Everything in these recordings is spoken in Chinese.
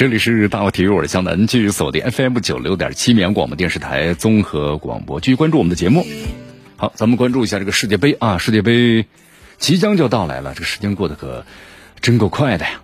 这里是大话体育，我是江南，继续锁定 FM 九六点七绵阳广播电视台综合广播，继续关注我们的节目。好，咱们关注一下这个世界杯啊，世界杯即将就到来了，这个时间过得可真够快的呀。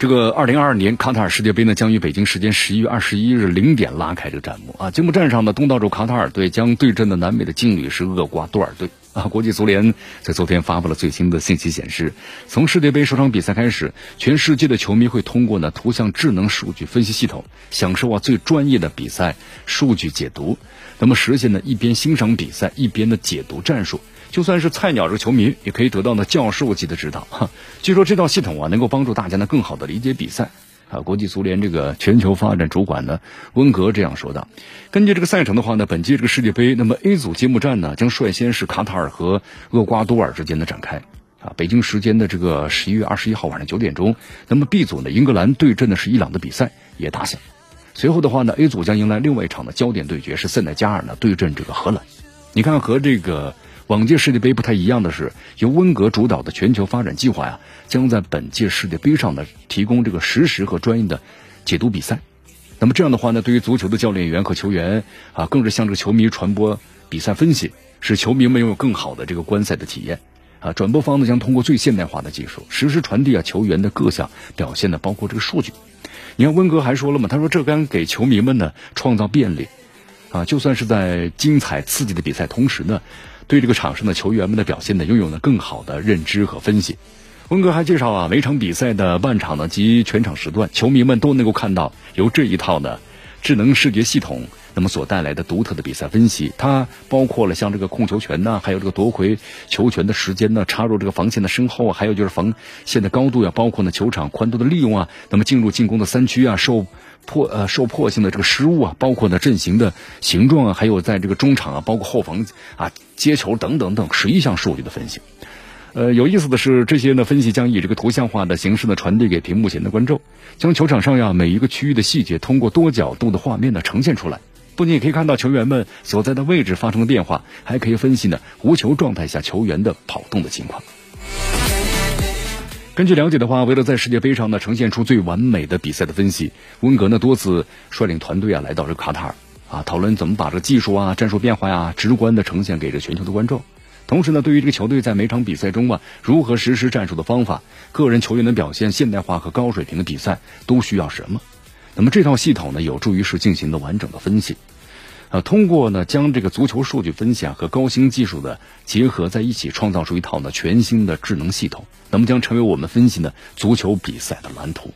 这个二零二二年卡塔尔世界杯呢，将于北京时间十一月二十一日零点拉开这个战幕啊。揭幕战上的东道主卡塔尔队将对阵的南美的劲旅是厄瓜多尔队啊。国际足联在昨天发布了最新的信息，显示从世界杯首场比赛开始，全世界的球迷会通过呢图像智能数据分析系统，享受啊最专业的比赛数据解读，那么实现呢一边欣赏比赛一边的解读战术。就算是菜鸟这个球迷，也可以得到呢教授级的指导。哈，据说这套系统啊，能够帮助大家呢更好的理解比赛。啊，国际足联这个全球发展主管呢温格这样说的。根据这个赛程的话呢，本届这个世界杯，那么 A 组揭幕战呢将率先是卡塔尔和厄瓜多尔之间的展开。啊，北京时间的这个十一月二十一号晚上九点钟，那么 B 组呢英格兰对阵的是伊朗的比赛也打响。随后的话呢，A 组将迎来另外一场的焦点对决，是塞内加尔呢对阵这个荷兰。你看和这个。往届世界杯不太一样的是，由温格主导的全球发展计划呀，将在本届世界杯上呢提供这个实时和专业的解读比赛。那么这样的话呢，对于足球的教练员和球员啊，更是向这个球迷传播比赛分析，使球迷们拥有更好的这个观赛的体验。啊，转播方呢将通过最现代化的技术，实时传递啊球员的各项表现呢，包括这个数据。你看温格还说了嘛，他说这将给球迷们呢创造便利。啊，就算是在精彩刺激的比赛同时呢。对这个场上的球员们的表现呢，拥有了更好的认知和分析。温格还介绍啊，每场比赛的半场呢及全场时段，球迷们都能够看到由这一套呢智能视觉系统那么所带来的独特的比赛分析。它包括了像这个控球权呢，还有这个夺回球权的时间呢，插入这个防线的身后，还有就是防线的高度呀，包括呢球场宽度的利用啊，那么进入进攻的三区啊，受。破呃受迫性的这个失误啊，包括呢阵型的形状啊，还有在这个中场啊，包括后防啊接球等等等十一项数据的分析。呃，有意思的是，这些呢分析将以这个图像化的形式呢传递给屏幕前的观众，将球场上呀每一个区域的细节通过多角度的画面呢呈现出来。不仅可以看到球员们所在的位置发生了变化，还可以分析呢无球状态下球员的跑动的情况。根据了解的话，为了在世界杯上呢呈现出最完美的比赛的分析，温格呢多次率领团队啊来到这个卡塔尔啊，讨论怎么把这个技术啊、战术变化呀直观的呈现给这全球的观众。同时呢，对于这个球队在每场比赛中啊如何实施战术的方法、个人球员的表现、现代化和高水平的比赛都需要什么，那么这套系统呢有助于是进行的完整的分析。呃，通过呢将这个足球数据分析啊和高新技术的结合在一起，创造出一套呢全新的智能系统，那么将成为我们分析呢足球比赛的蓝图。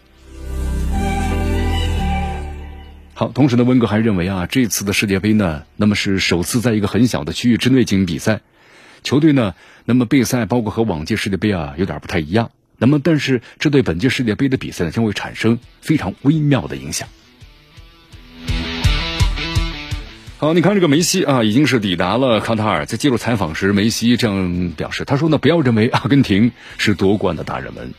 好，同时呢，温格还认为啊，这次的世界杯呢，那么是首次在一个很小的区域之内进行比赛，球队呢，那么备赛包括和往届世界杯啊有点不太一样，那么但是这对本届世界杯的比赛呢将会产生非常微妙的影响。好，你看这个梅西啊，已经是抵达了卡塔尔。在接受采访时，梅西这样表示：“他说呢，不要认为阿根廷是夺冠的大热门。”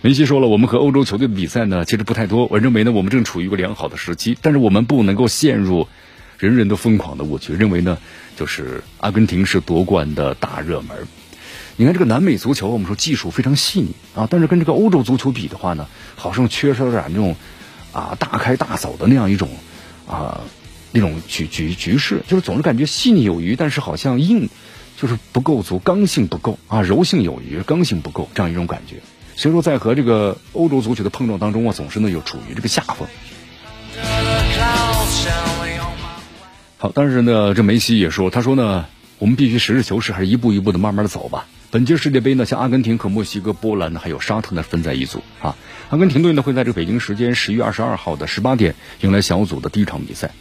梅西说了：“我们和欧洲球队的比赛呢，其实不太多。我认为呢，我们正处于一个良好的时期，但是我们不能够陷入人人都疯狂的误区，认为呢，就是阿根廷是夺冠的大热门。你看这个南美足球，我们说技术非常细腻啊，但是跟这个欧洲足球比的话呢，好像缺少点那种啊大开大走的那样一种。”啊，那种局局局势，就是总是感觉细腻有余，但是好像硬，就是不够足，刚性不够啊，柔性有余，刚性不够，这样一种感觉。所以说，在和这个欧洲足球的碰撞当中啊，总是呢又处于这个下风。好，但是呢，这梅西也说，他说呢，我们必须实事求是，还是一步一步的慢慢的走吧。本届世界杯呢，像阿根廷和墨西哥、波兰呢，还有沙特呢，分在一组啊。阿根廷队呢会在这个北京时间十月二十二号的十八点迎来小组的第一场比赛，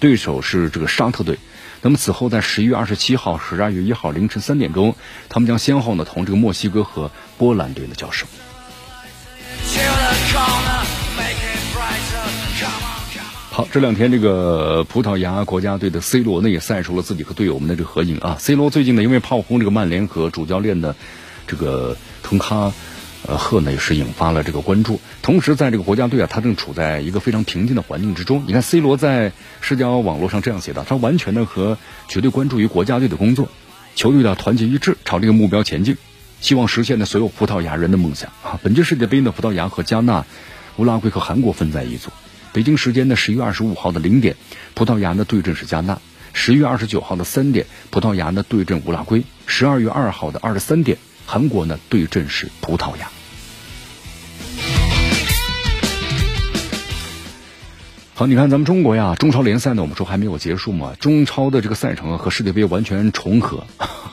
对手是这个沙特队。那么此后在十一月二十七号、十二月一号凌晨三点钟，他们将先后呢同这个墨西哥和波兰队的交手。好，这两天这个葡萄牙国家队的 C 罗呢也晒出了自己和队友们的这个合影啊。C 罗最近呢因为炮轰这个曼联和主教练的这个滕哈呃赫呢也是引发了这个关注。同时在这个国家队啊，他正处在一个非常平静的环境之中。你看 C 罗在社交网络上这样写道：“他完全的和绝对关注于国家队的工作，球队的团结一致，朝这个目标前进，希望实现的所有葡萄牙人的梦想啊。”本届世界杯呢，葡萄牙和加纳、乌拉圭和韩国分在一组。北京时间的十一月二十五号的零点，葡萄牙呢对阵是加纳；十一月二十九号的三点，葡萄牙呢对阵乌拉圭；十二月二号的二十三点，韩国呢对阵是葡萄牙。好，你看咱们中国呀，中超联赛呢，我们说还没有结束嘛，中超的这个赛程啊和世界杯完全重合。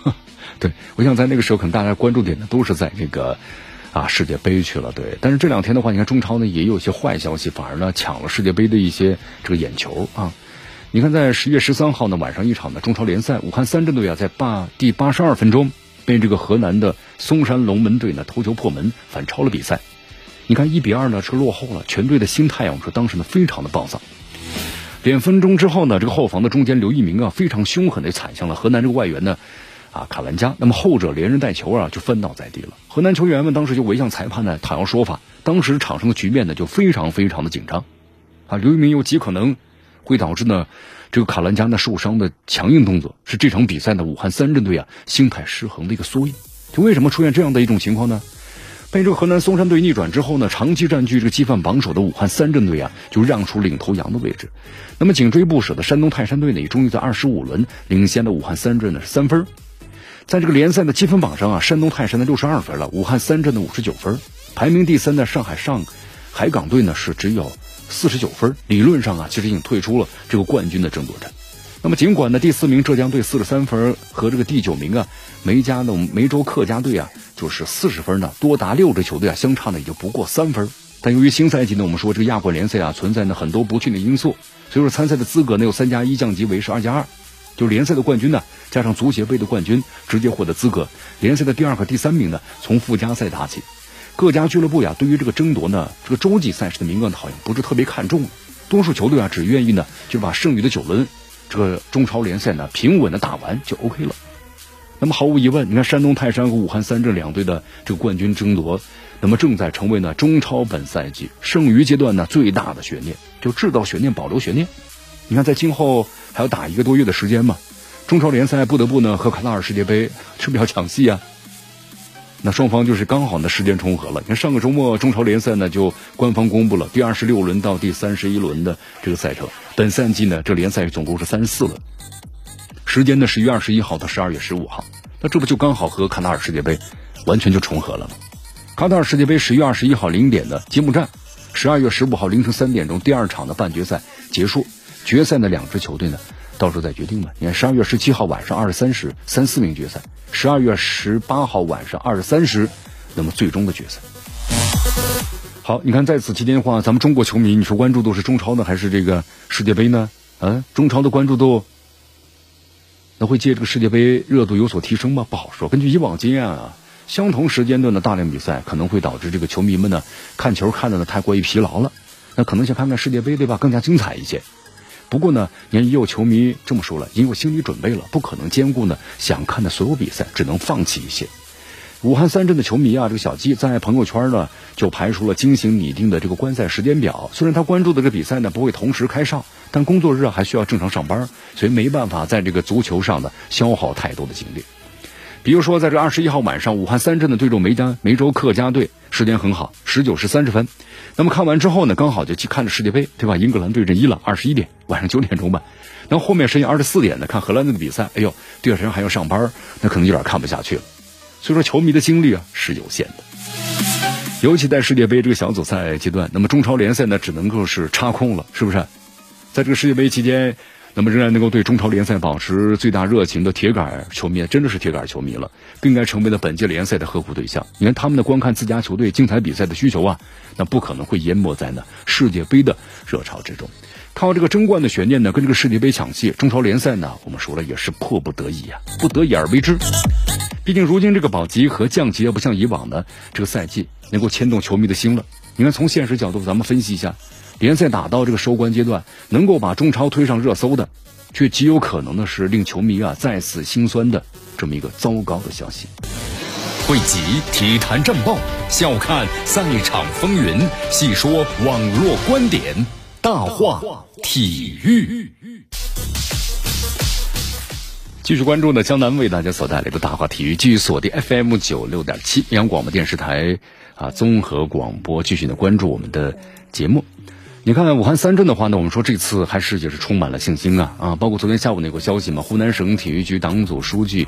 对我想在那个时候，可能大家关注点呢都是在这个。啊，世界杯去了，对。但是这两天的话，你看中超呢也有一些坏消息，反而呢抢了世界杯的一些这个眼球啊。你看，在十月十三号呢晚上一场的中超联赛，武汉三镇队啊在八第八十二分钟被这个河南的嵩山龙门队呢头球破门反超了比赛。你看一比二呢是落后了，全队的心态啊，我们说当时呢非常的暴躁。两分钟之后呢，这个后防的中间刘一鸣啊非常凶狠的踩向了河南这个外援呢。啊，卡兰加，那么后者连人带球啊，就翻倒在地了。河南球员们当时就围向裁判呢，讨要说法。当时场上的局面呢，就非常非常的紧张。啊，刘一鸣有极可能会导致呢，这个卡兰加呢受伤的强硬动作，是这场比赛呢武汉三镇队啊心态失衡的一个缩影。就为什么出现这样的一种情况呢？被这个河南嵩山队逆转之后呢，长期占据这个积分榜首的武汉三镇队啊，就让出领头羊的位置。那么紧追不舍的山东泰山队呢，也终于在二十五轮领先了武汉三镇呢三分。在这个联赛的积分榜上啊，山东泰山的六十二分了，武汉三镇的五十九分，排名第三的上海上海港队呢是只有四十九分，理论上啊其实已经退出了这个冠军的争夺战。那么尽管呢第四名浙江队四十三分和这个第九名啊梅家的梅州客家队啊就是四十分呢，多达六支球队啊相差呢也就不过三分。但由于新赛季呢我们说这个亚冠联赛啊存在呢很多不确定因素，所以说参赛的资格呢有三加一降级为是二加二。就联赛的冠军呢，加上足协杯的冠军，直接获得资格。联赛的第二和第三名呢，从附加赛打起。各家俱乐部呀，对于这个争夺呢，这个洲际赛事的名额好像不是特别看重。多数球队啊，只愿意呢，就把剩余的九轮这个中超联赛呢，平稳的打完就 OK 了。那么毫无疑问，你看山东泰山和武汉三镇两队的这个冠军争夺，那么正在成为呢中超本赛季剩余阶段呢最大的悬念，就制造悬念，保留悬念。你看，在今后。还要打一个多月的时间嘛，中超联赛不得不呢和卡塔尔世界杯是不是要抢戏啊？那双方就是刚好呢时间重合了。你看上个周末中超联赛呢就官方公布了第二十六轮到第三十一轮的这个赛程，本赛季呢这联赛总共是三十四轮，时间呢十一月二十一号到十二月十五号，那这不就刚好和卡塔尔世界杯完全就重合了吗？卡塔尔世界杯十月二十一号零点的揭幕战，十二月十五号凌晨三点钟第二场的半决赛结束。决赛的两支球队呢，到时候再决定吧。你看，十二月十七号晚上二十三时，三四名决赛；十二月十八号晚上二十三时，那么最终的决赛。好，你看在此期间的话，咱们中国球迷，你说关注度是中超呢，还是这个世界杯呢？啊，中超的关注度，那会借这个世界杯热度有所提升吗？不好说。根据以往经验啊，相同时间段的大量比赛，可能会导致这个球迷们呢看球看的呢太过于疲劳了。那可能想看看世界杯，对吧？更加精彩一些。不过呢，你看也有球迷这么说了，因为心理准备了，不可能兼顾呢想看的所有比赛，只能放弃一些。武汉三镇的球迷啊，这个小季在朋友圈呢就排出了精心拟定的这个观赛时间表。虽然他关注的这比赛呢不会同时开上，但工作日还需要正常上班，所以没办法在这个足球上呢消耗太多的精力。比如说，在这二十一号晚上，武汉三镇的对阵梅家梅州客家队，时间很好，十九时三十分。那么看完之后呢，刚好就去看了世界杯，对吧？英格兰对阵伊朗，二十一点，晚上九点钟吧。那后后面深夜二十四点呢，看荷兰队的比赛。哎呦，第二天还要上班，那可能有点看不下去了。所以说，球迷的精力啊是有限的。尤其在世界杯这个小组赛阶段，那么中超联赛呢，只能够是插空了，是不是？在这个世界杯期间。那么仍然能够对中超联赛保持最大热情的铁杆球迷，真的是铁杆球迷了，更应该成为了本届联赛的呵护对象。你看他们的观看自家球队精彩比赛的需求啊，那不可能会淹没在呢世界杯的热潮之中。靠这个争冠的悬念呢，跟这个世界杯抢戏，中超联赛呢，我们说了也是迫不得已啊，不得已而为之。毕竟如今这个保级和降级也不像以往的这个赛季能够牵动球迷的心了。你看从现实角度，咱们分析一下。联赛打到这个收官阶段，能够把中超推上热搜的，却极有可能的是令球迷啊再次心酸的这么一个糟糕的消息。汇集体坛战报，笑看赛场风云，细说网络观点，大话体育。继续关注呢，江南为大家所带来的大话体育，继续锁定 FM 九六点七央广播电视台啊综合广播，继续的关注我们的节目。你看武汉三镇的话呢，我们说这次还是也是充满了信心啊啊！包括昨天下午那个消息嘛，湖南省体育局党组书记。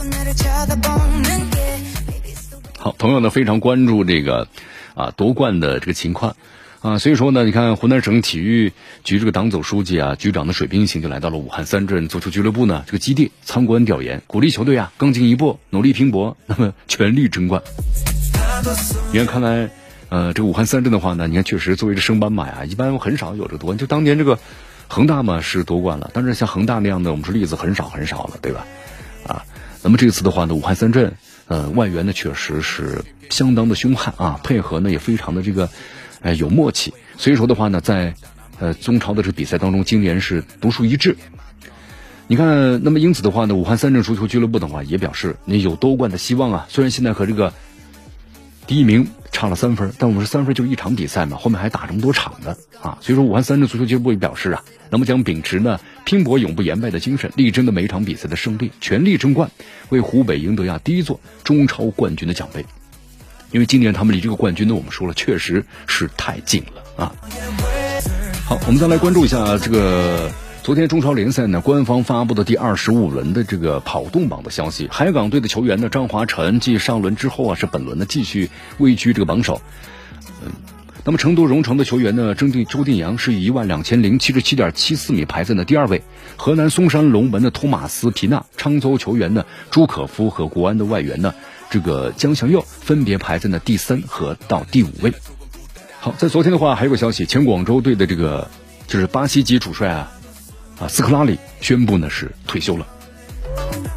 好，朋友呢非常关注这个啊夺冠的这个情况啊，所以说呢，你看湖南省体育局这个党组书记啊、局长的水兵行就来到了武汉三镇足球俱乐部呢这个基地参观调研，鼓励球队啊更进一步，努力拼搏，那么全力争冠。你看，看来呃这个武汉三镇的话呢，你看确实作为这升班马呀，一般很少有这个夺冠。就当年这个恒大嘛是夺冠了，但是像恒大那样的，我们说例子很少很少了，对吧？啊，那么这次的话呢，武汉三镇。呃，外援呢确实是相当的凶悍啊，配合呢也非常的这个，呃有默契。所以说的话呢，在呃中超的这个比赛当中，今年是独树一帜。你看，那么因此的话呢，武汉三镇足球俱乐部的话也表示，你有夺冠的希望啊。虽然现在和这个第一名差了三分，但我们是三分就一场比赛嘛，后面还打这么多场呢啊。所以说，武汉三镇足球俱乐部也表示啊，那么将秉持呢拼搏永不言败的精神，力争的每一场比赛的胜利，全力争冠。为湖北赢得呀第一座中超冠军的奖杯，因为今年他们离这个冠军呢，我们说了确实是太近了啊。好，我们再来关注一下这个昨天中超联赛呢官方发布的第二十五轮的这个跑动榜的消息，海港队的球员呢张华晨继上轮之后啊是本轮呢继续位居这个榜首。嗯，那么成都蓉城的球员呢周定周定洋是以一万两千零七十七点七四米排在了第二位。河南嵩山龙门的托马斯皮纳、沧州球员呢朱可夫和国安的外援呢这个江祥佑分别排在了第三和到第五位。好，在昨天的话还有个消息，前广州队的这个就是巴西籍主帅啊啊斯科拉里宣布呢是退休了。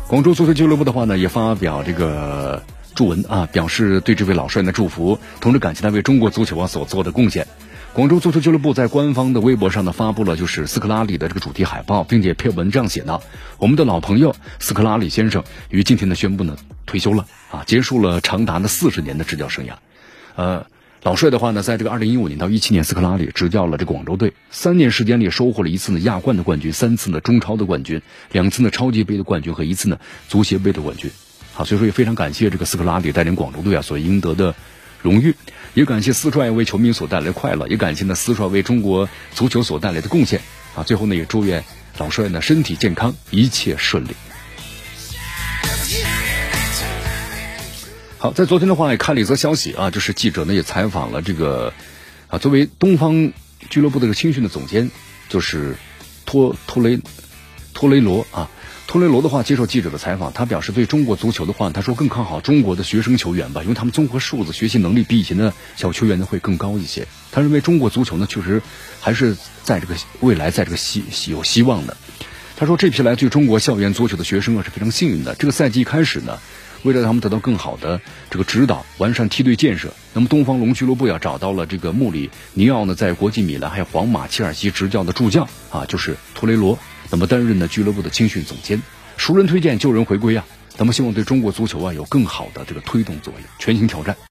广州足球俱乐部的话呢也发表这个祝文啊，表示对这位老帅的祝福，同时感谢他为中国足球啊所做的贡献。广州足球俱乐部在官方的微博上呢发布了就是斯科拉里的这个主题海报，并且配文这样写道：“我们的老朋友斯科拉里先生于今天呢宣布呢退休了啊，结束了长达的四十年的执教生涯。呃，老帅的话呢，在这个二零一五年到一七年，斯科拉里执教了这广州队，三年时间里收获了一次呢亚冠的冠军，三次呢中超的冠军，两次呢超级杯的冠军和一次呢足协杯的冠军。好，所以说也非常感谢这个斯科拉里带领广州队啊所赢得的。”荣誉，也感谢四帅为球迷所带来的快乐，也感谢呢四帅为中国足球所带来的贡献啊！最后呢，也祝愿老帅呢身体健康，一切顺利。好，在昨天的话也看了一则消息啊，就是记者呢也采访了这个啊，作为东方俱乐部的这个青训的总监，就是托托雷托雷罗啊。托雷罗的话接受记者的采访，他表示对中国足球的话，他说更看好中国的学生球员吧，因为他们综合素质、学习能力比以前的小球员呢会更高一些。他认为中国足球呢确实还是在这个未来在这个希有希望的。他说这批来自于中国校园足球的学生啊是非常幸运的。这个赛季开始呢，为了他们得到更好的这个指导，完善梯队建设，那么东方龙俱乐部呀找到了这个穆里尼奥呢在国际米兰还有皇马、切尔西执教的助教啊，就是托雷罗。那么担任呢俱乐部的青训总监，熟人推荐旧人回归啊，咱们希望对中国足球啊有更好的这个推动作用，全新挑战。